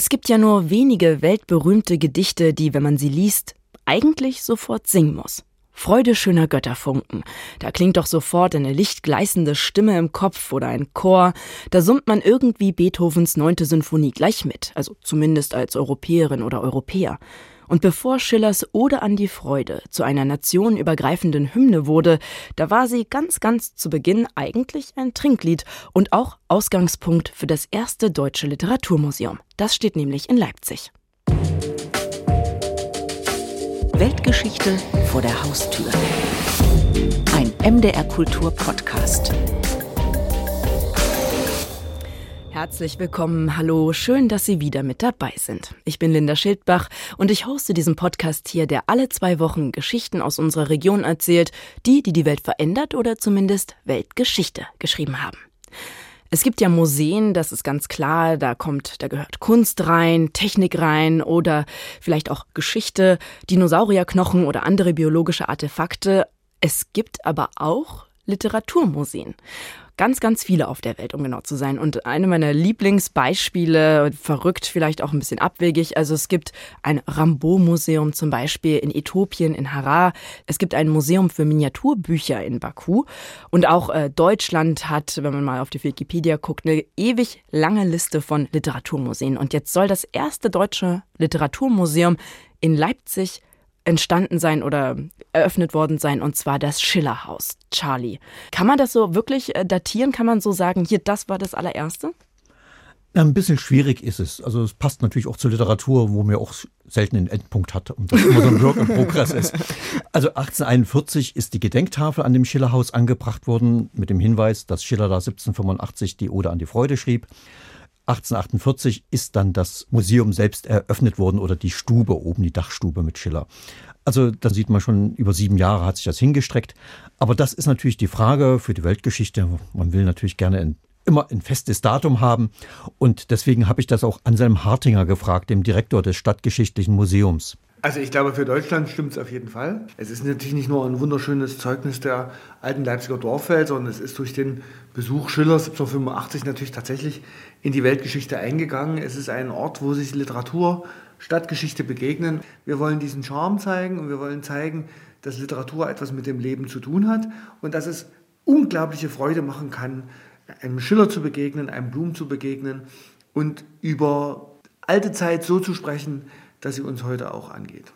Es gibt ja nur wenige weltberühmte Gedichte, die, wenn man sie liest, eigentlich sofort singen muss. Freude schöner Götterfunken. Da klingt doch sofort eine lichtgleißende Stimme im Kopf oder ein Chor. Da summt man irgendwie Beethovens neunte Sinfonie gleich mit, also zumindest als Europäerin oder Europäer. Und bevor Schillers Ode an die Freude zu einer nationenübergreifenden Hymne wurde, da war sie ganz, ganz zu Beginn eigentlich ein Trinklied und auch Ausgangspunkt für das erste deutsche Literaturmuseum. Das steht nämlich in Leipzig. Weltgeschichte vor der Haustür. Ein MDR Kultur Podcast. Herzlich willkommen, hallo, schön, dass Sie wieder mit dabei sind. Ich bin Linda Schildbach und ich hoste diesen Podcast hier, der alle zwei Wochen Geschichten aus unserer Region erzählt, die, die die Welt verändert oder zumindest Weltgeschichte geschrieben haben. Es gibt ja Museen, das ist ganz klar, da kommt, da gehört Kunst rein, Technik rein oder vielleicht auch Geschichte, Dinosaurierknochen oder andere biologische Artefakte. Es gibt aber auch Literaturmuseen ganz, ganz viele auf der Welt, um genau zu sein. Und eine meiner Lieblingsbeispiele, verrückt, vielleicht auch ein bisschen abwegig, also es gibt ein Rambo-Museum zum Beispiel in Äthiopien, in Harar. Es gibt ein Museum für Miniaturbücher in Baku. Und auch äh, Deutschland hat, wenn man mal auf die Wikipedia guckt, eine ewig lange Liste von Literaturmuseen. Und jetzt soll das erste deutsche Literaturmuseum in Leipzig entstanden sein oder eröffnet worden sein, und zwar das Schillerhaus, Charlie. Kann man das so wirklich äh, datieren? Kann man so sagen, hier, das war das allererste? Ein bisschen schwierig ist es. Also es passt natürlich auch zur Literatur, wo man auch selten einen Endpunkt hat und das immer so ein Work in Progress ist. Also 1841 ist die Gedenktafel an dem Schillerhaus angebracht worden mit dem Hinweis, dass Schiller da 1785 die Ode an die Freude schrieb. 1848 ist dann das Museum selbst eröffnet worden oder die Stube oben, die Dachstube mit Schiller. Also da sieht man schon, über sieben Jahre hat sich das hingestreckt. Aber das ist natürlich die Frage für die Weltgeschichte. Man will natürlich gerne ein, immer ein festes Datum haben. Und deswegen habe ich das auch Anselm Hartinger gefragt, dem Direktor des Stadtgeschichtlichen Museums. Also ich glaube, für Deutschland stimmt es auf jeden Fall. Es ist natürlich nicht nur ein wunderschönes Zeugnis der alten Leipziger Dorfwelt, sondern es ist durch den Besuch Schillers 1785 natürlich tatsächlich in die Weltgeschichte eingegangen. Es ist ein Ort, wo sich Literatur, Stadtgeschichte begegnen. Wir wollen diesen Charme zeigen und wir wollen zeigen, dass Literatur etwas mit dem Leben zu tun hat und dass es unglaubliche Freude machen kann, einem Schiller zu begegnen, einem Blum zu begegnen und über alte Zeit so zu sprechen, dass sie uns heute auch angeht.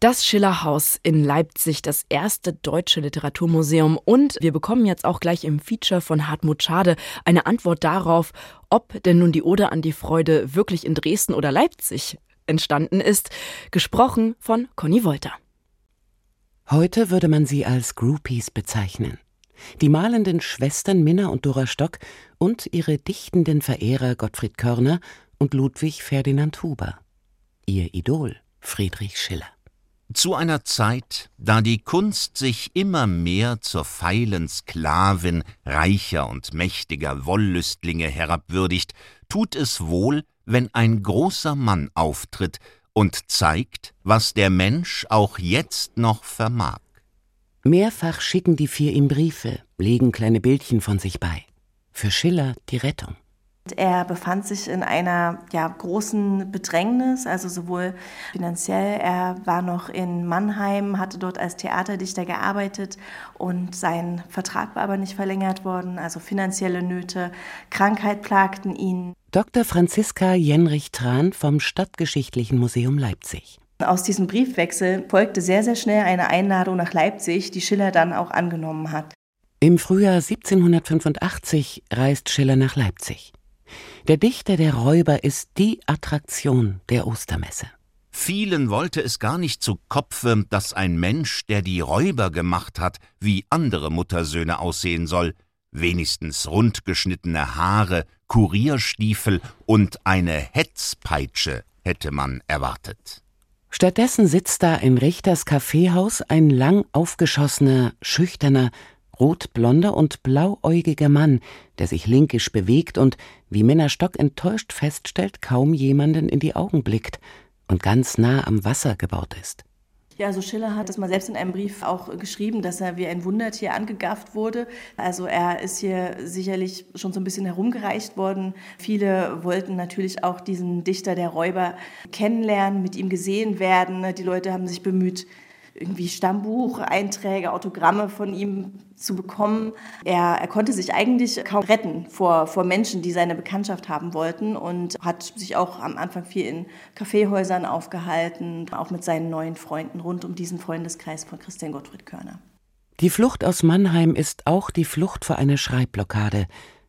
Das Schillerhaus in Leipzig, das erste deutsche Literaturmuseum. Und wir bekommen jetzt auch gleich im Feature von Hartmut Schade eine Antwort darauf, ob denn nun die Ode an die Freude wirklich in Dresden oder Leipzig entstanden ist. Gesprochen von Conny Wolter. Heute würde man sie als Groupies bezeichnen. Die malenden Schwestern Minna und Dora Stock und ihre dichtenden Verehrer Gottfried Körner und Ludwig Ferdinand Huber ihr Idol Friedrich Schiller. Zu einer Zeit, da die Kunst sich immer mehr zur feilen Sklavin reicher und mächtiger Wollüstlinge herabwürdigt, tut es wohl, wenn ein großer Mann auftritt und zeigt, was der Mensch auch jetzt noch vermag. Mehrfach schicken die vier ihm Briefe, legen kleine Bildchen von sich bei. Für Schiller die Rettung. Er befand sich in einer ja, großen Bedrängnis, also sowohl finanziell, er war noch in Mannheim, hatte dort als Theaterdichter gearbeitet und sein Vertrag war aber nicht verlängert worden, also finanzielle Nöte, Krankheit plagten ihn. Dr. Franziska Jenrich Tran vom Stadtgeschichtlichen Museum Leipzig. Aus diesem Briefwechsel folgte sehr, sehr schnell eine Einladung nach Leipzig, die Schiller dann auch angenommen hat. Im Frühjahr 1785 reist Schiller nach Leipzig. Der Dichter der Räuber ist die Attraktion der Ostermesse. Vielen wollte es gar nicht zu Kopfe, dass ein Mensch, der die Räuber gemacht hat, wie andere Muttersöhne aussehen soll, wenigstens rundgeschnittene Haare, Kurierstiefel und eine Hetzpeitsche hätte man erwartet. Stattdessen sitzt da in Richters Kaffeehaus ein lang aufgeschossener, schüchterner, rotblonder und blauäugiger Mann, der sich linkisch bewegt und, wie Minna Stock enttäuscht feststellt, kaum jemanden in die Augen blickt und ganz nah am Wasser gebaut ist. Ja, also Schiller hat das mal selbst in einem Brief auch geschrieben, dass er wie ein Wundertier angegafft wurde. Also er ist hier sicherlich schon so ein bisschen herumgereicht worden. Viele wollten natürlich auch diesen Dichter der Räuber kennenlernen, mit ihm gesehen werden. Die Leute haben sich bemüht, irgendwie Stammbucheinträge, Autogramme von ihm zu bekommen. Er, er konnte sich eigentlich kaum retten vor, vor Menschen, die seine Bekanntschaft haben wollten und hat sich auch am Anfang viel in Kaffeehäusern aufgehalten, auch mit seinen neuen Freunden rund um diesen Freundeskreis von Christian Gottfried Körner. Die Flucht aus Mannheim ist auch die Flucht vor einer Schreibblockade.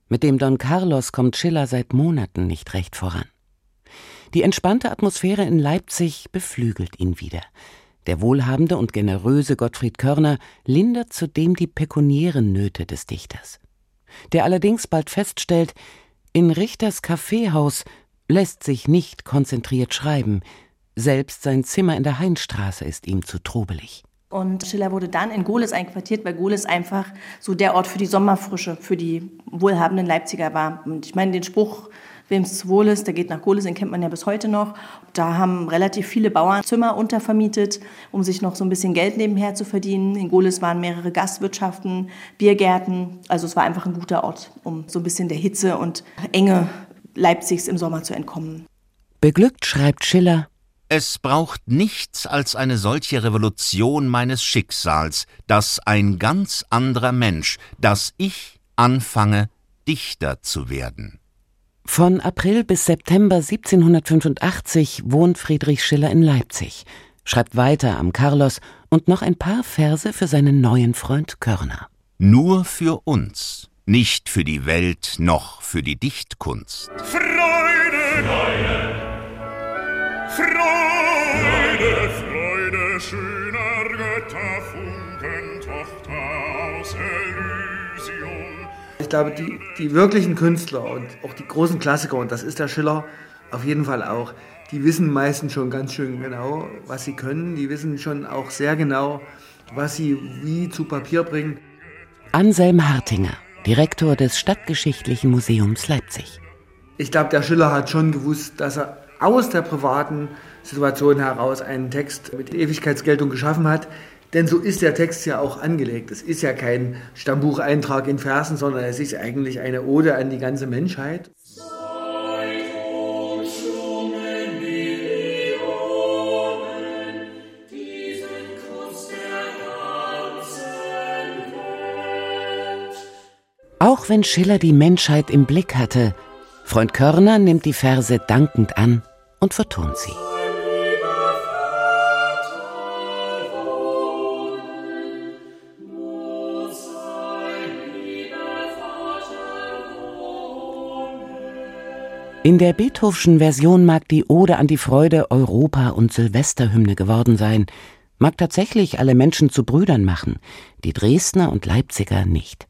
Mit dem Don Carlos kommt Schiller seit Monaten nicht recht voran. Die entspannte Atmosphäre in Leipzig beflügelt ihn wieder. Der wohlhabende und generöse Gottfried Körner lindert zudem die pekuniären Nöte des Dichters. Der allerdings bald feststellt, in Richters Kaffeehaus lässt sich nicht konzentriert schreiben, selbst sein Zimmer in der Heinstraße ist ihm zu trubelig. Und Schiller wurde dann in Gohlis einquartiert, weil Gohlis einfach so der Ort für die Sommerfrische, für die wohlhabenden Leipziger war. Und ich meine, den Spruch, wem es zu wohl ist, der geht nach Gohlis, den kennt man ja bis heute noch. Da haben relativ viele Bauern Zimmer untervermietet, um sich noch so ein bisschen Geld nebenher zu verdienen. In Gohlis waren mehrere Gastwirtschaften, Biergärten. Also es war einfach ein guter Ort, um so ein bisschen der Hitze und Enge Leipzigs im Sommer zu entkommen. Beglückt schreibt Schiller, es braucht nichts als eine solche Revolution meines Schicksals, dass ein ganz anderer Mensch, dass ich anfange, Dichter zu werden. Von April bis September 1785 wohnt Friedrich Schiller in Leipzig, schreibt weiter am Carlos und noch ein paar Verse für seinen neuen Freund Körner. Nur für uns, nicht für die Welt noch für die Dichtkunst. Freude, Freude, Freude, Freude schöner Götterfunken, Tochter aus Elysium. Ich glaube, die, die wirklichen Künstler und auch die großen Klassiker, und das ist der Schiller auf jeden Fall auch, die wissen meistens schon ganz schön genau, was sie können. Die wissen schon auch sehr genau, was sie wie zu Papier bringen. Anselm Hartinger, Direktor des Stadtgeschichtlichen Museums Leipzig. Ich glaube, der Schiller hat schon gewusst, dass er aus der privaten Situation heraus einen Text mit Ewigkeitsgeltung geschaffen hat, denn so ist der Text ja auch angelegt. Es ist ja kein Stammbucheintrag in Versen, sondern es ist eigentlich eine Ode an die ganze Menschheit. Auch wenn Schiller die Menschheit im Blick hatte, Freund Körner nimmt die Verse dankend an und vertont sie. In der Beethovenschen Version mag die Ode an die Freude Europa- und Silvesterhymne geworden sein, mag tatsächlich alle Menschen zu Brüdern machen, die Dresdner und Leipziger nicht.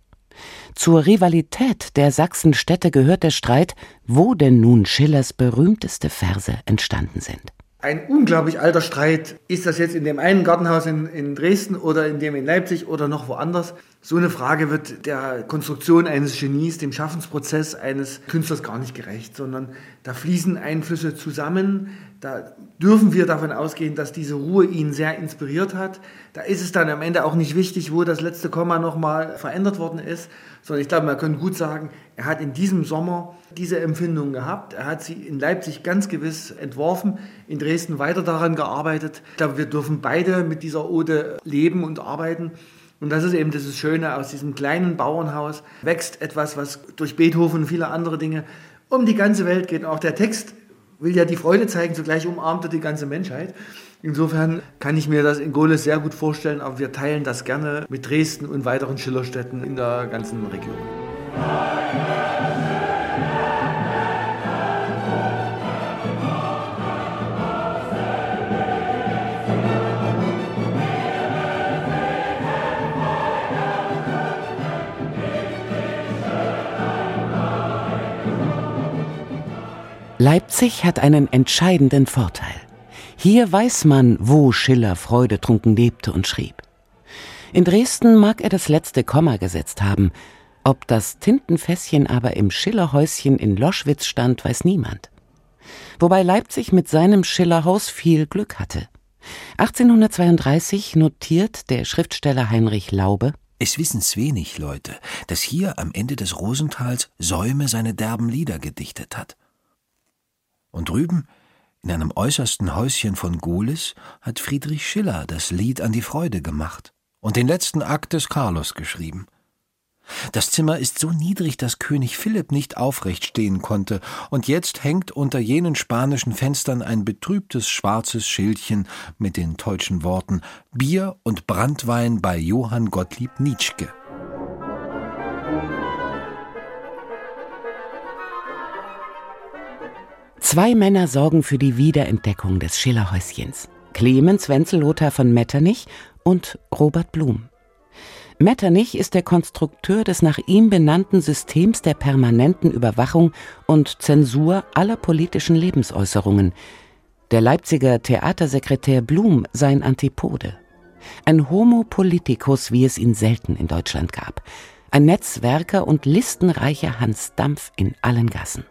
Zur Rivalität der Sachsenstädte gehört der Streit, wo denn nun Schillers berühmteste Verse entstanden sind. Ein unglaublich alter Streit. Ist das jetzt in dem einen Gartenhaus in, in Dresden oder in dem in Leipzig oder noch woanders? So eine Frage wird der Konstruktion eines Genies, dem Schaffensprozess eines Künstlers gar nicht gerecht, sondern da fließen Einflüsse zusammen. Da dürfen wir davon ausgehen, dass diese Ruhe ihn sehr inspiriert hat. Da ist es dann am Ende auch nicht wichtig, wo das letzte Komma nochmal verändert worden ist, sondern ich glaube, man kann gut sagen, er hat in diesem Sommer diese Empfindung gehabt. Er hat sie in Leipzig ganz gewiss entworfen, in Dresden weiter daran gearbeitet. Ich glaube, wir dürfen beide mit dieser Ode leben und arbeiten. Und das ist eben das Schöne, aus diesem kleinen Bauernhaus wächst etwas, was durch Beethoven und viele andere Dinge um die ganze Welt geht. Auch der Text will ja die Freude zeigen, zugleich umarmt er die ganze Menschheit. Insofern kann ich mir das in Goles sehr gut vorstellen, aber wir teilen das gerne mit Dresden und weiteren Schillerstädten in der ganzen Region. Leipzig hat einen entscheidenden Vorteil. Hier weiß man, wo Schiller freudetrunken lebte und schrieb. In Dresden mag er das letzte Komma gesetzt haben, ob das Tintenfässchen aber im Schillerhäuschen in Loschwitz stand, weiß niemand. Wobei Leipzig mit seinem Schillerhaus viel Glück hatte. 1832 notiert der Schriftsteller Heinrich Laube Es wissen's wenig Leute, dass hier am Ende des Rosenthals Säume seine derben Lieder gedichtet hat. Und drüben, in einem äußersten Häuschen von Gohlis, hat Friedrich Schiller das Lied an die Freude gemacht und den letzten Akt des Carlos geschrieben. Das Zimmer ist so niedrig, dass König Philipp nicht aufrecht stehen konnte, und jetzt hängt unter jenen spanischen Fenstern ein betrübtes schwarzes Schildchen mit den deutschen Worten Bier und Brandwein bei Johann Gottlieb Nietzsche. Zwei Männer sorgen für die Wiederentdeckung des Schillerhäuschens. Clemens Wenzel-Lothar von Metternich und Robert Blum. Metternich ist der Konstrukteur des nach ihm benannten Systems der permanenten Überwachung und Zensur aller politischen Lebensäußerungen. Der Leipziger Theatersekretär Blum sein Antipode. Ein Homo politicus, wie es ihn selten in Deutschland gab. Ein Netzwerker und listenreicher Hans Dampf in allen Gassen.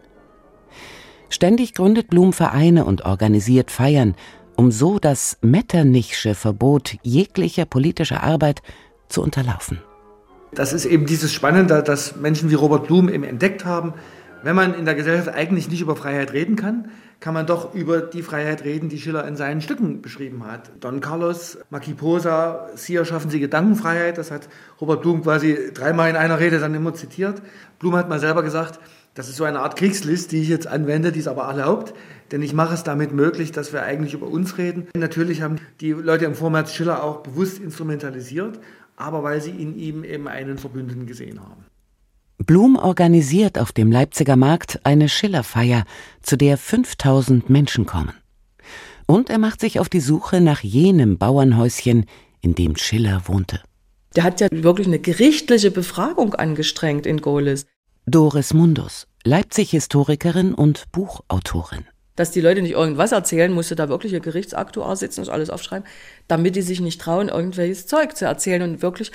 Ständig gründet Blum Vereine und organisiert Feiern, um so das Metternichsche Verbot jeglicher politischer Arbeit zu unterlaufen. Das ist eben dieses Spannende, dass Menschen wie Robert Blum eben entdeckt haben, wenn man in der Gesellschaft eigentlich nicht über Freiheit reden kann, kann man doch über die Freiheit reden, die Schiller in seinen Stücken beschrieben hat. Don Carlos, Maki Posa, Sie erschaffen Sie Gedankenfreiheit, das hat Robert Blum quasi dreimal in einer Rede dann immer zitiert. Blum hat mal selber gesagt, das ist so eine Art Kriegslist, die ich jetzt anwende, die ist aber erlaubt, denn ich mache es damit möglich, dass wir eigentlich über uns reden. Natürlich haben die Leute im Vormärz Schiller auch bewusst instrumentalisiert, aber weil sie in ihm eben einen Verbündeten gesehen haben. Blum organisiert auf dem Leipziger Markt eine Schillerfeier, zu der 5000 Menschen kommen. Und er macht sich auf die Suche nach jenem Bauernhäuschen, in dem Schiller wohnte. Der hat ja wirklich eine gerichtliche Befragung angestrengt in Gohlis. Doris Mundus, Leipzig-Historikerin und Buchautorin dass die Leute nicht irgendwas erzählen, musste da wirklich ein Gerichtsaktuar sitzen und alles aufschreiben, damit die sich nicht trauen, irgendwelches Zeug zu erzählen und wirklich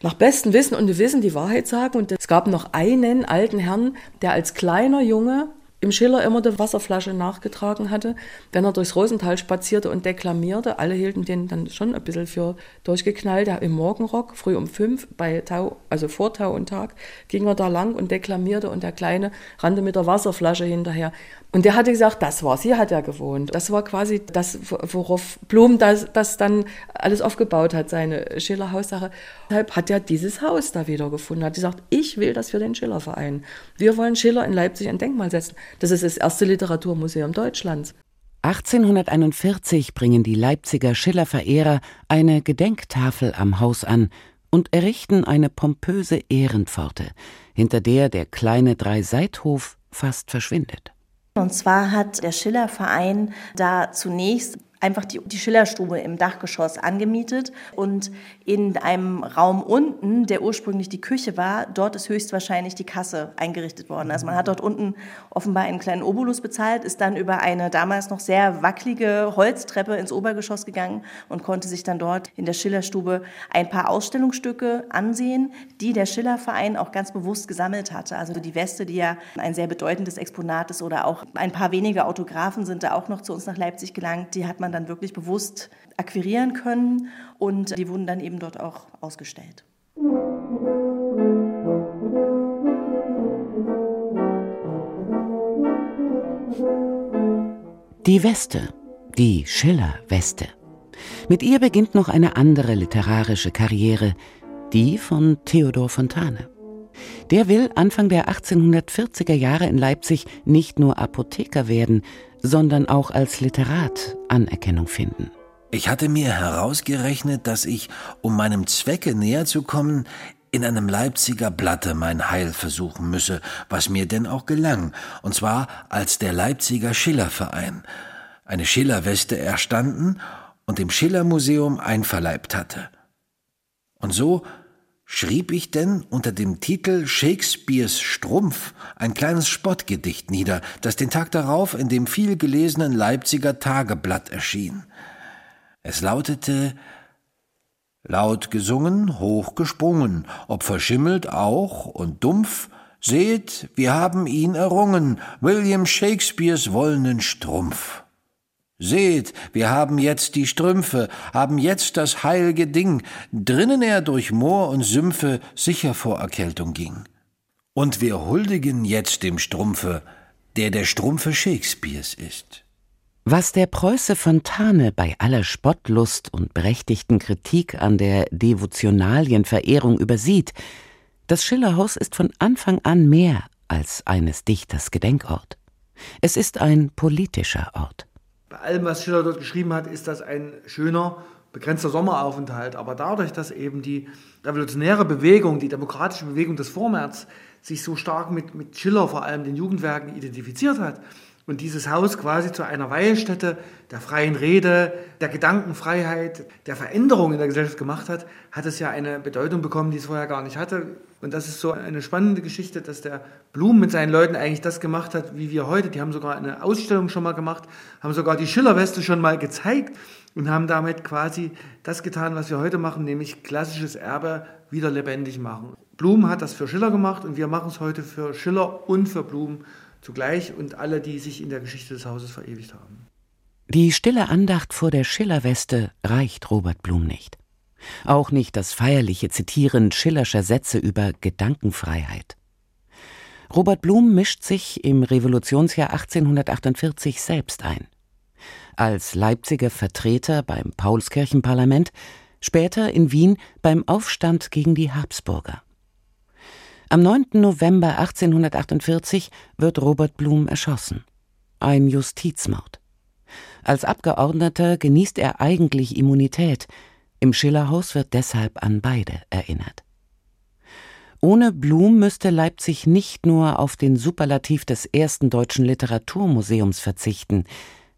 nach bestem Wissen und Gewissen die Wahrheit sagen. Und es gab noch einen alten Herrn, der als kleiner Junge im Schiller immer die Wasserflasche nachgetragen hatte, wenn er durchs Rosental spazierte und deklamierte. Alle hielten den dann schon ein bisschen für durchgeknallt. Im Morgenrock, früh um fünf, bei Tau, also vor Tau und Tag, ging er da lang und deklamierte und der Kleine rannte mit der Wasserflasche hinterher. Und der hatte gesagt, das war's, hier hat er gewohnt. Das war quasi das, worauf Blum das, das dann alles aufgebaut hat, seine Schiller-Haussache. Deshalb hat er dieses Haus da wiedergefunden, hat gesagt, ich will das für den Schiller-Verein. Wir wollen Schiller in Leipzig ein Denkmal setzen. Das ist das erste Literaturmuseum Deutschlands. 1841 bringen die Leipziger Schiller-Verehrer eine Gedenktafel am Haus an und errichten eine pompöse Ehrenpforte, hinter der der kleine Dreiseithof fast verschwindet. Und zwar hat der Schiller-Verein da zunächst einfach die, die Schillerstube im Dachgeschoss angemietet und in einem Raum unten, der ursprünglich die Küche war, dort ist höchstwahrscheinlich die Kasse eingerichtet worden. Also man hat dort unten offenbar einen kleinen Obolus bezahlt, ist dann über eine damals noch sehr wackelige Holztreppe ins Obergeschoss gegangen und konnte sich dann dort in der Schillerstube ein paar Ausstellungsstücke ansehen, die der Schillerverein auch ganz bewusst gesammelt hatte. Also die Weste, die ja ein sehr bedeutendes Exponat ist oder auch ein paar wenige Autographen sind da auch noch zu uns nach Leipzig gelangt, die hat man dann wirklich bewusst akquirieren können und die wurden dann eben dort auch ausgestellt. Die Weste, die Schiller-Weste. Mit ihr beginnt noch eine andere literarische Karriere, die von Theodor Fontane. Der will Anfang der 1840er Jahre in Leipzig nicht nur Apotheker werden, sondern auch als Literat Anerkennung finden. Ich hatte mir herausgerechnet, dass ich, um meinem Zwecke näher zu kommen, in einem Leipziger Blatte mein Heil versuchen müsse, was mir denn auch gelang, und zwar als der Leipziger Schillerverein, eine Schillerweste erstanden und dem Schillermuseum einverleibt hatte. Und so schrieb ich denn unter dem Titel Shakespeares Strumpf ein kleines Spottgedicht nieder, das den Tag darauf in dem viel gelesenen Leipziger Tageblatt erschien. Es lautete Laut gesungen, hoch gesprungen, ob verschimmelt auch und dumpf, seht, wir haben ihn errungen, William Shakespeares wollenen Strumpf. Seht, wir haben jetzt die Strümpfe, haben jetzt das heilge Ding, drinnen er durch Moor und Sümpfe sicher vor Erkältung ging. Und wir huldigen jetzt dem Strumpfe, der der Strumpfe Shakespeares ist. Was der Preuße Fontane bei aller Spottlust und berechtigten Kritik an der Devotionalienverehrung übersieht, das Schillerhaus ist von Anfang an mehr als eines Dichters Gedenkort. Es ist ein politischer Ort. Bei allem, was Schiller dort geschrieben hat, ist das ein schöner, begrenzter Sommeraufenthalt. Aber dadurch, dass eben die revolutionäre Bewegung, die demokratische Bewegung des Vormärz sich so stark mit, mit Schiller, vor allem den Jugendwerken, identifiziert hat, und dieses Haus quasi zu einer Weilstätte der freien Rede, der Gedankenfreiheit, der Veränderung in der Gesellschaft gemacht hat, hat es ja eine Bedeutung bekommen, die es vorher gar nicht hatte. Und das ist so eine spannende Geschichte, dass der Blum mit seinen Leuten eigentlich das gemacht hat, wie wir heute. Die haben sogar eine Ausstellung schon mal gemacht, haben sogar die Schillerweste schon mal gezeigt und haben damit quasi das getan, was wir heute machen, nämlich klassisches Erbe wieder lebendig machen. Blum hat das für Schiller gemacht und wir machen es heute für Schiller und für Blum zugleich und alle, die sich in der Geschichte des Hauses verewigt haben. Die stille Andacht vor der Schillerweste reicht Robert Blum nicht. Auch nicht das feierliche Zitieren schillerscher Sätze über Gedankenfreiheit. Robert Blum mischt sich im Revolutionsjahr 1848 selbst ein. Als Leipziger Vertreter beim Paulskirchenparlament, später in Wien beim Aufstand gegen die Habsburger. Am 9. November 1848 wird Robert Blum erschossen. Ein Justizmord. Als Abgeordneter genießt er eigentlich Immunität. Im Schillerhaus wird deshalb an beide erinnert. Ohne Blum müsste Leipzig nicht nur auf den Superlativ des ersten deutschen Literaturmuseums verzichten,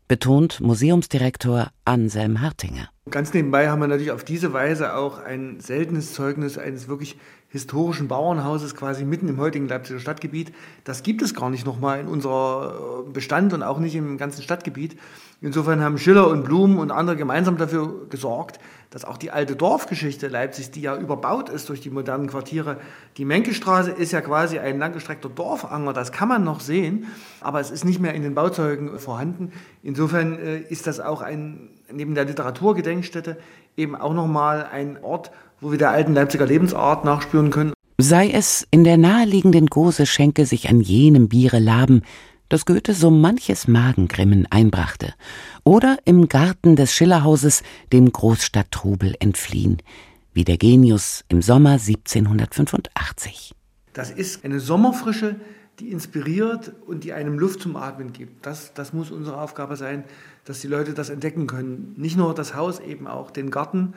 betont Museumsdirektor Anselm Hartinger. Ganz nebenbei haben wir natürlich auf diese Weise auch ein seltenes Zeugnis eines wirklich historischen Bauernhauses quasi mitten im heutigen Leipziger Stadtgebiet. Das gibt es gar nicht nochmal in unserer äh, Bestand und auch nicht im ganzen Stadtgebiet. Insofern haben Schiller und Blum und andere gemeinsam dafür gesorgt, dass auch die alte Dorfgeschichte Leipzigs, die ja überbaut ist durch die modernen Quartiere, die Menkestraße ist ja quasi ein langgestreckter Dorfanger, das kann man noch sehen, aber es ist nicht mehr in den Bauzeugen vorhanden. Insofern äh, ist das auch ein, neben der Literaturgedenkstätte eben auch nochmal ein Ort, wo wir der alten Leipziger Lebensart nachspüren können. Sei es in der naheliegenden Gose Schenke sich an jenem Biere laben, das Goethe so manches Magengrimmen einbrachte, oder im Garten des Schillerhauses dem Großstadttrubel entfliehen, wie der Genius im Sommer 1785. Das ist eine Sommerfrische, die inspiriert und die einem Luft zum Atmen gibt. Das, das muss unsere Aufgabe sein, dass die Leute das entdecken können. Nicht nur das Haus, eben auch den Garten,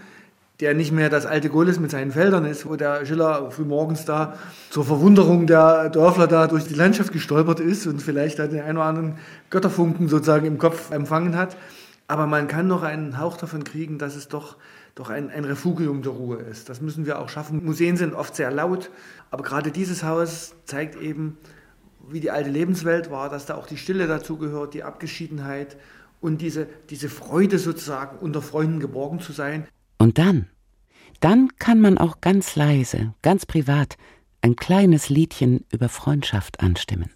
der nicht mehr das alte Golis mit seinen Feldern ist, wo der Schiller frühmorgens da zur Verwunderung der Dörfler da durch die Landschaft gestolpert ist und vielleicht da den einen oder anderen Götterfunken sozusagen im Kopf empfangen hat. Aber man kann noch einen Hauch davon kriegen, dass es doch, doch ein, ein Refugium der Ruhe ist. Das müssen wir auch schaffen. Museen sind oft sehr laut, aber gerade dieses Haus zeigt eben, wie die alte Lebenswelt war, dass da auch die Stille dazugehört, die Abgeschiedenheit und diese, diese Freude sozusagen unter Freunden geborgen zu sein. Und dann, dann kann man auch ganz leise, ganz privat ein kleines Liedchen über Freundschaft anstimmen.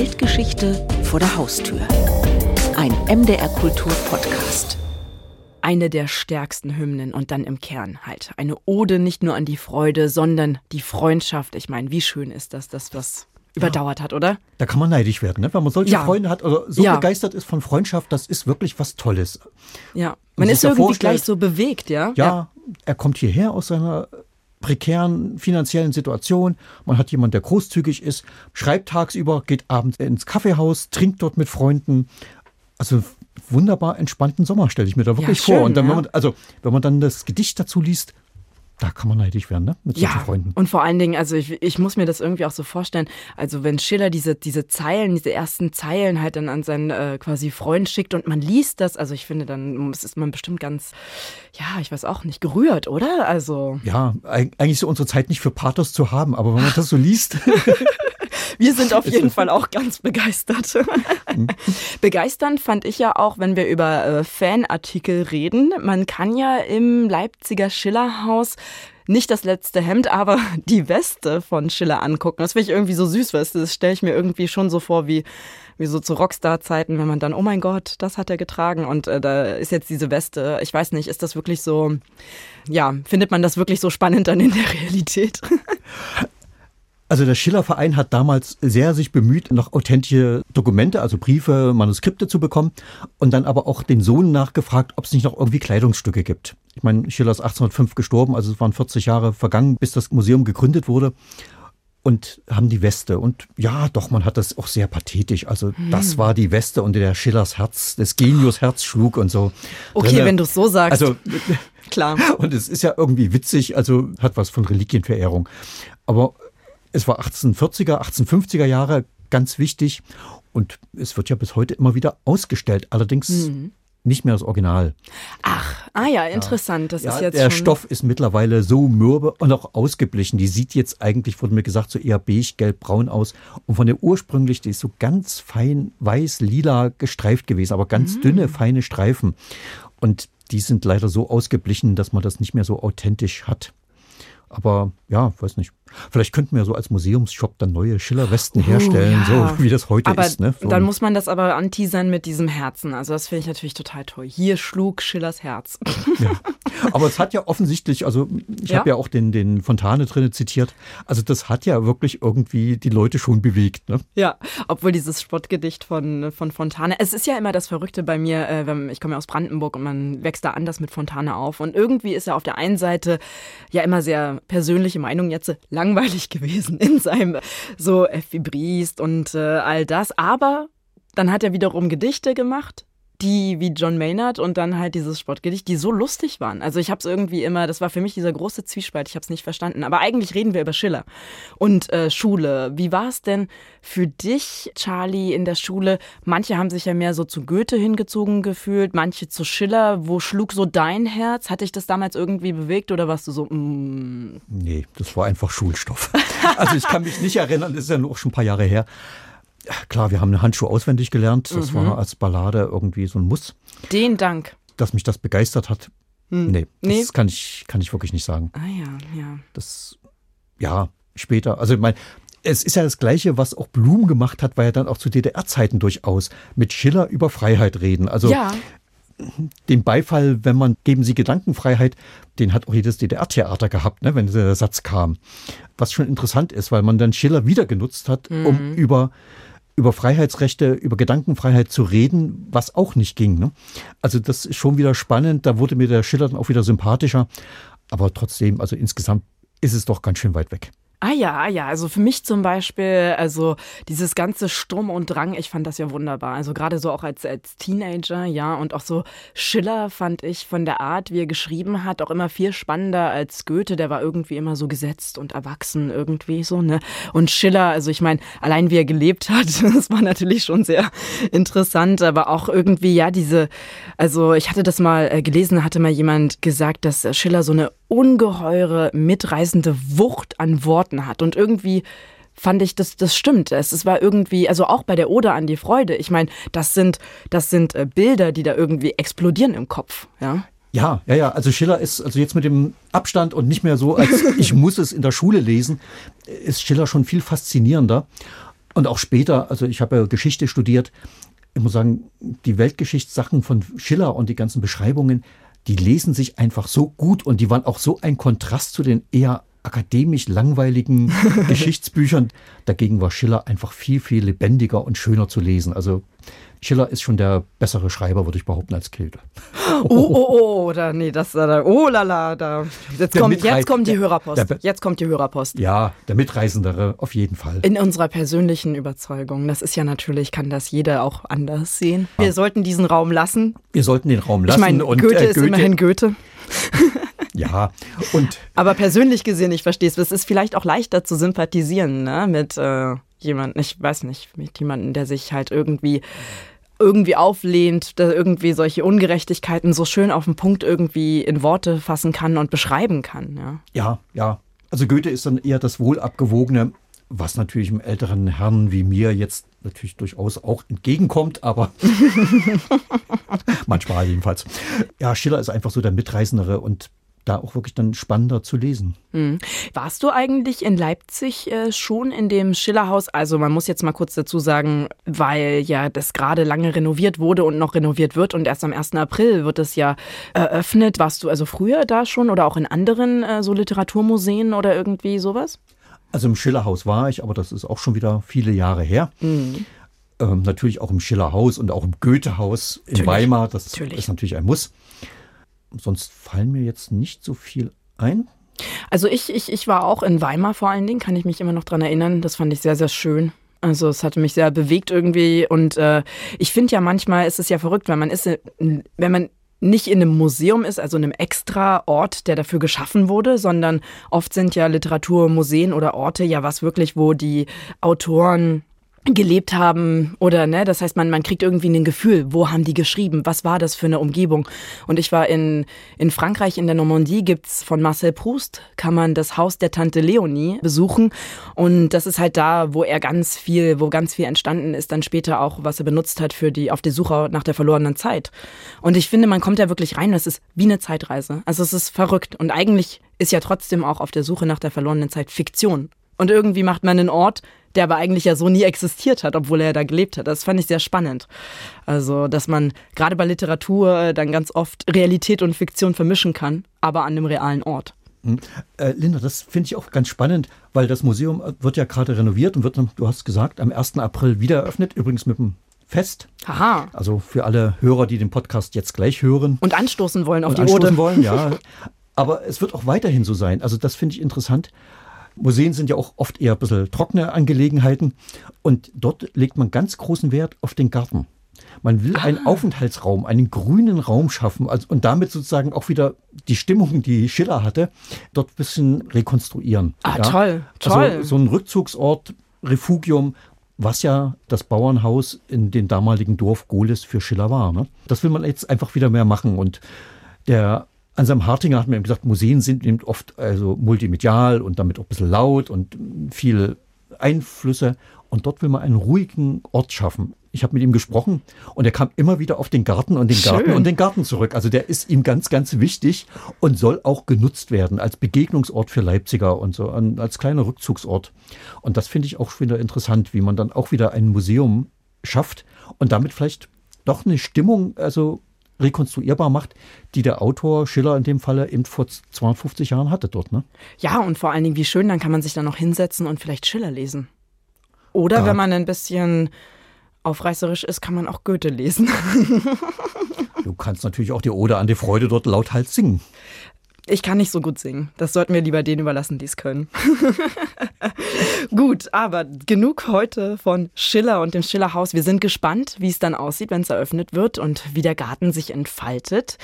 Weltgeschichte vor der Haustür. Ein MDR Kultur Podcast. Eine der stärksten Hymnen und dann im Kern halt. Eine Ode nicht nur an die Freude, sondern die Freundschaft. Ich meine, wie schön ist das, das was überdauert ja. hat, oder? Da kann man neidisch werden, ne? wenn man solche Ja. Freunde hat oder so Ja. begeistert ist von Freundschaft, das ist wirklich was Tolles. Ja. Man ist irgendwie gleich so bewegt, ja? Ja, er kommt hierher aus seiner prekären finanziellen Situation. Man hat jemanden, der großzügig ist, schreibt tagsüber, geht abends ins Kaffeehaus, trinkt dort mit Freunden. Also wunderbar entspannten Sommer stelle ich mir da wirklich Ja, schön, vor. Und dann, ja. wenn man, also wenn man dann das Gedicht dazu liest, da kann man neidisch werden, ne? Mit solchen Ja, Freunden. und vor allen Dingen, also ich, ich muss mir das irgendwie auch so vorstellen, also wenn Schiller diese, diese Zeilen, diese ersten Zeilen halt dann an seinen äh, quasi Freund schickt und man liest das, also ich finde, dann ist man bestimmt ganz, ja, ich weiß auch nicht, gerührt, oder? Also Ja, eig- eigentlich so unsere Zeit nicht für Pathos zu haben, aber wenn man das so liest, wir sind auf jeden Fall auch ganz begeistert. Begeisternd fand ich ja auch, wenn wir über äh, Fanartikel reden. Man kann ja im Leipziger Schillerhaus nicht das letzte Hemd, aber die Weste von Schiller angucken. Das finde ich irgendwie so süß, weißt du, das stelle ich mir irgendwie schon so vor wie wie so zu Rockstar-Zeiten, wenn man dann, oh mein Gott, das hat er getragen und äh, da ist jetzt diese Weste. Ich weiß nicht, ist das wirklich so, ja, findet man das wirklich so spannend dann in der Realität? Also der Schiller-Verein hat damals sehr sich bemüht, noch authentische Dokumente, also Briefe, Manuskripte zu bekommen und dann aber auch den Sohn nachgefragt, ob es nicht noch irgendwie Kleidungsstücke gibt. Ich meine, Schiller ist 1805 gestorben, also es waren 40 Jahre vergangen, bis das Museum gegründet wurde und haben die Weste. Und ja, doch, man hat das auch sehr pathetisch. Also das war die Weste und der Schillers Herz, des Genius Herz schlug und so. Okay, Drinne- wenn du es so sagst. Also Klar. und es ist ja irgendwie witzig, also hat was von Reliquienverehrung. Aber es war 1840er, 1850er Jahre ganz wichtig und es wird ja bis heute immer wieder ausgestellt. Allerdings Mhm. nicht mehr das Original. Ach, ah ja, interessant. Das Ja, ist jetzt der schon Stoff ist mittlerweile so mürbe und auch ausgeblichen. Die sieht jetzt eigentlich, wurde mir gesagt, so eher beige, gelb, braun aus. Und von der ursprünglich, die ist so ganz fein weiß, lila gestreift gewesen, aber ganz Mhm. dünne, feine Streifen. Und die sind leider so ausgeblichen, dass man das nicht mehr so authentisch hat. Aber ja, weiß nicht. Vielleicht könnten wir so als Museumsshop dann neue Schillerwesten herstellen, Oh, ja. so wie das heute aber ist. Ne? So dann muss man das aber anteasern mit diesem Herzen. Also das finde ich natürlich total toll. Hier schlug Schillers Herz. Ja. Aber es hat ja offensichtlich, also ich Ja? habe ja auch den, den Fontane drinne zitiert, also das hat ja wirklich irgendwie die Leute schon bewegt. Ne? Ja, obwohl dieses Spottgedicht von, von Fontane, es ist ja immer das Verrückte bei mir, äh, wenn, ich komme ja aus Brandenburg und man wächst da anders mit Fontane auf. Und irgendwie ist er auf der einen Seite ja immer sehr persönliche Meinung jetzt langweilig gewesen in seinem so Effibrist und äh, all das. Aber dann hat er wiederum Gedichte gemacht, die wie John Maynard und dann halt dieses Spottgedicht, die so lustig waren. Also ich habe es irgendwie immer, das war für mich dieser große Zwiespalt, ich habe es nicht verstanden. Aber eigentlich reden wir über Schiller und äh, Schule. Wie war es denn für dich, Charlie, in der Schule? Manche haben sich ja mehr so zu Goethe hingezogen gefühlt, manche zu Schiller. Wo schlug so dein Herz? Hat dich das damals irgendwie bewegt oder warst du so, mm, Nee, das war einfach Schulstoff. Also ich kann mich nicht erinnern, das ist ja noch schon ein paar Jahre her. Klar, wir haben eine Handschuh auswendig gelernt. Das Mhm. war als Ballade irgendwie so ein Muss. den Dank? Dass mich das begeistert hat, nee, das Nee. Kann, ich, kann ich wirklich nicht sagen. Ah ja, ja. Das, ja, später. Also ich meine, es ist ja das Gleiche, was auch Blum gemacht hat, war ja dann auch zu DDR-Zeiten durchaus mit Schiller über Freiheit reden. Also ja, den Beifall, wenn man geben Sie Gedankenfreiheit, den hat auch jedes DDR-Theater gehabt, ne, wenn der Satz kam. Was schon interessant ist, weil man dann Schiller wieder genutzt hat, um über über Freiheitsrechte, über Gedankenfreiheit zu reden, was auch nicht ging. Ne? Also das ist schon wieder spannend. Da wurde mir der Schiller dann auch wieder sympathischer. Aber trotzdem, also insgesamt ist es doch ganz schön weit weg. Ah ja, ah ja, also für mich zum Beispiel, also dieses ganze Sturm und Drang, ich fand das ja wunderbar. Also gerade so auch als, als Teenager, ja, und auch so Schiller fand ich von der Art, wie er geschrieben hat, auch immer viel spannender als Goethe, der war irgendwie immer so gesetzt und erwachsen irgendwie so, ne? Und Schiller, also ich meine, allein wie er gelebt hat, das war natürlich schon sehr interessant, aber auch irgendwie, ja, diese, also ich hatte das mal äh, gelesen, hatte mal jemand gesagt, dass Schiller so eine ungeheure, mitreißende Wucht an Worten hat. Und irgendwie fand ich, das, das stimmt. Es, es war irgendwie, also auch bei der Ode an die Freude. Ich meine, das sind, das sind äh, Bilder, die da irgendwie explodieren im Kopf. Ja. Ja, ja, ja. Also Schiller ist, also jetzt mit dem Abstand und nicht mehr so, als ich muss es in der Schule lesen, ist Schiller schon viel faszinierender. Und auch später, also ich habe ja Geschichte studiert, ich muss sagen, die Weltgeschichtssachen von Schiller und die ganzen Beschreibungen, die lesen sich einfach so gut und die waren auch so ein Kontrast zu den eher akademisch langweiligen Geschichtsbüchern. Dagegen war Schiller einfach viel, viel lebendiger und schöner zu lesen. Also Schiller ist schon der bessere Schreiber, würde ich behaupten, als Kilde. Oh, oh, oh, da, nee, das, da, oh lala, da. Jetzt kommt, jetzt kommt die der- Hörerpost. der- Jetzt kommt die Hörerpost. Ja, der Mitreisendere auf jeden Fall. In unserer persönlichen Überzeugung. Das ist ja natürlich, kann das jeder auch anders sehen. Wir sollten diesen Raum lassen. Wir sollten den Raum Ich lassen. meine, und, Goethe äh, ist immerhin Goethe. Ja, und Aber persönlich gesehen, ich verstehe es, es ist vielleicht auch leichter zu sympathisieren, ne, mit äh, jemandem, ich weiß nicht, mit jemandem, der sich halt irgendwie irgendwie auflehnt, der irgendwie solche Ungerechtigkeiten so schön auf den Punkt irgendwie in Worte fassen kann und beschreiben kann, ja. ja, ja. Also Goethe ist dann eher das Wohlabgewogene, was natürlich einem älteren Herrn wie mir jetzt natürlich durchaus auch entgegenkommt, aber manchmal jedenfalls. Ja, Schiller ist einfach so der Mitreisendere und da auch wirklich dann spannender zu lesen. Warst du eigentlich in Leipzig äh, schon in dem Schillerhaus? Also man muss jetzt mal kurz dazu sagen, weil ja das gerade lange renoviert wurde und noch renoviert wird und erst am 1. April wird es ja eröffnet. Warst du also früher da schon oder auch in anderen äh, so Literaturmuseen oder irgendwie sowas? Also im Schillerhaus war ich, aber das ist auch schon wieder viele Jahre her. Mhm. Ähm, natürlich auch im Schillerhaus und auch im Goethehaus in Natürlich, Weimar. Das natürlich. ist natürlich ein Muss. Sonst fallen mir jetzt nicht so viel ein. Also ich, ich, ich war auch in Weimar vor allen Dingen, kann ich mich immer noch dran erinnern. Das fand ich sehr, sehr schön. Also es hatte mich sehr bewegt irgendwie und äh, ich finde ja manchmal ist es ja verrückt, wenn man ist, in- wenn man nicht in einem Museum ist, also in einem extra Ort, der dafür geschaffen wurde, sondern oft sind ja Literaturmuseen oder Orte ja was wirklich, wo die Autoren gelebt haben oder ne, das heißt man man kriegt irgendwie ein Gefühl, wo haben die geschrieben, was war das für eine Umgebung? Und ich war in in Frankreich in der Normandie gibt's von Marcel Proust kann man das Haus der Tante Leonie besuchen. Und das ist halt da, wo er ganz viel, wo ganz viel entstanden ist, dann später auch was er benutzt hat für die auf die Suche nach der verlorenen Zeit. Und ich finde, man kommt da wirklich rein, das ist wie eine Zeitreise. Also es ist verrückt. Und eigentlich ist ja trotzdem auch auf der Suche nach der verlorenen Zeit Fiktion und irgendwie macht man einen Ort, der aber eigentlich ja so nie existiert hat, obwohl er da gelebt hat. Das fand ich sehr spannend. Also, dass man gerade bei Literatur äh, dann ganz oft Realität und Fiktion vermischen kann, aber an einem realen Ort. Äh, Linda, das finde ich auch ganz spannend, weil das Museum äh, wird ja gerade renoviert und wird, dann, du hast gesagt, am 1. April wieder eröffnet, übrigens mit dem Fest. Haha. Also für alle Hörer, die den Podcast jetzt gleich hören Und anstoßen wollen auf und die anstoßen Ode. wollen, ja. Aber es wird auch weiterhin so sein. Also das finde ich interessant. Museen sind ja auch oft eher ein bisschen trockene Angelegenheiten und dort legt man ganz großen Wert auf den Garten. Man will einen Ah. Aufenthaltsraum, einen grünen Raum schaffen also, und damit sozusagen auch wieder die Stimmung, die Schiller hatte, dort ein bisschen rekonstruieren. Ah, toll, toll. Also so ein Rückzugsort, Refugium, was ja das Bauernhaus in dem damaligen Dorf Gohlis für Schiller war. Ne? Das will man jetzt einfach wieder mehr machen. Und der Anselm Hartinger hat mir eben gesagt, Museen sind eben oft also multimedial und damit auch ein bisschen laut und viele Einflüsse. Und dort will man einen ruhigen Ort schaffen. Ich habe mit ihm gesprochen und er kam immer wieder auf den Garten und den Garten Schön. und den Garten zurück. Also der ist ihm ganz, ganz wichtig und soll auch genutzt werden als Begegnungsort für Leipziger und so, als kleiner Rückzugsort. Und das finde ich auch wieder interessant, wie man dann auch wieder ein Museum schafft und damit vielleicht doch eine Stimmung, also rekonstruierbar macht, die der Autor Schiller in dem Falle eben vor 250 Jahren hatte dort. Ne? Ja, und vor allen Dingen, wie schön, dann kann man sich da noch hinsetzen und vielleicht Schiller lesen. Oder Ja. wenn man ein bisschen aufreißerisch ist, kann man auch Goethe lesen. Du kannst natürlich auch die Ode an die Freude dort lauthals singen. Ich kann nicht so gut singen. Das sollten wir lieber denen überlassen, die es können. gut, aber genug heute von Schiller und dem Schillerhaus. Wir sind gespannt, wie es dann aussieht, wenn es eröffnet wird und wie der Garten sich entfaltet.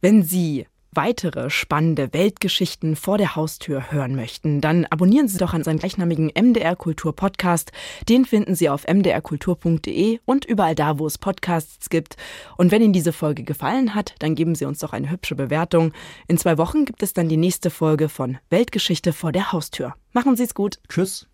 Wenn Sie weitere spannende Weltgeschichten vor der Haustür hören möchten, dann abonnieren Sie doch an seinen gleichnamigen MDR Kultur Podcast. Den finden Sie auf mdrkultur.de und überall da, wo es Podcasts gibt. Und wenn Ihnen diese Folge gefallen hat, dann geben Sie uns doch eine hübsche Bewertung. In zwei Wochen gibt es dann die nächste Folge von Weltgeschichte vor der Haustür. Machen Sie es gut. Tschüss.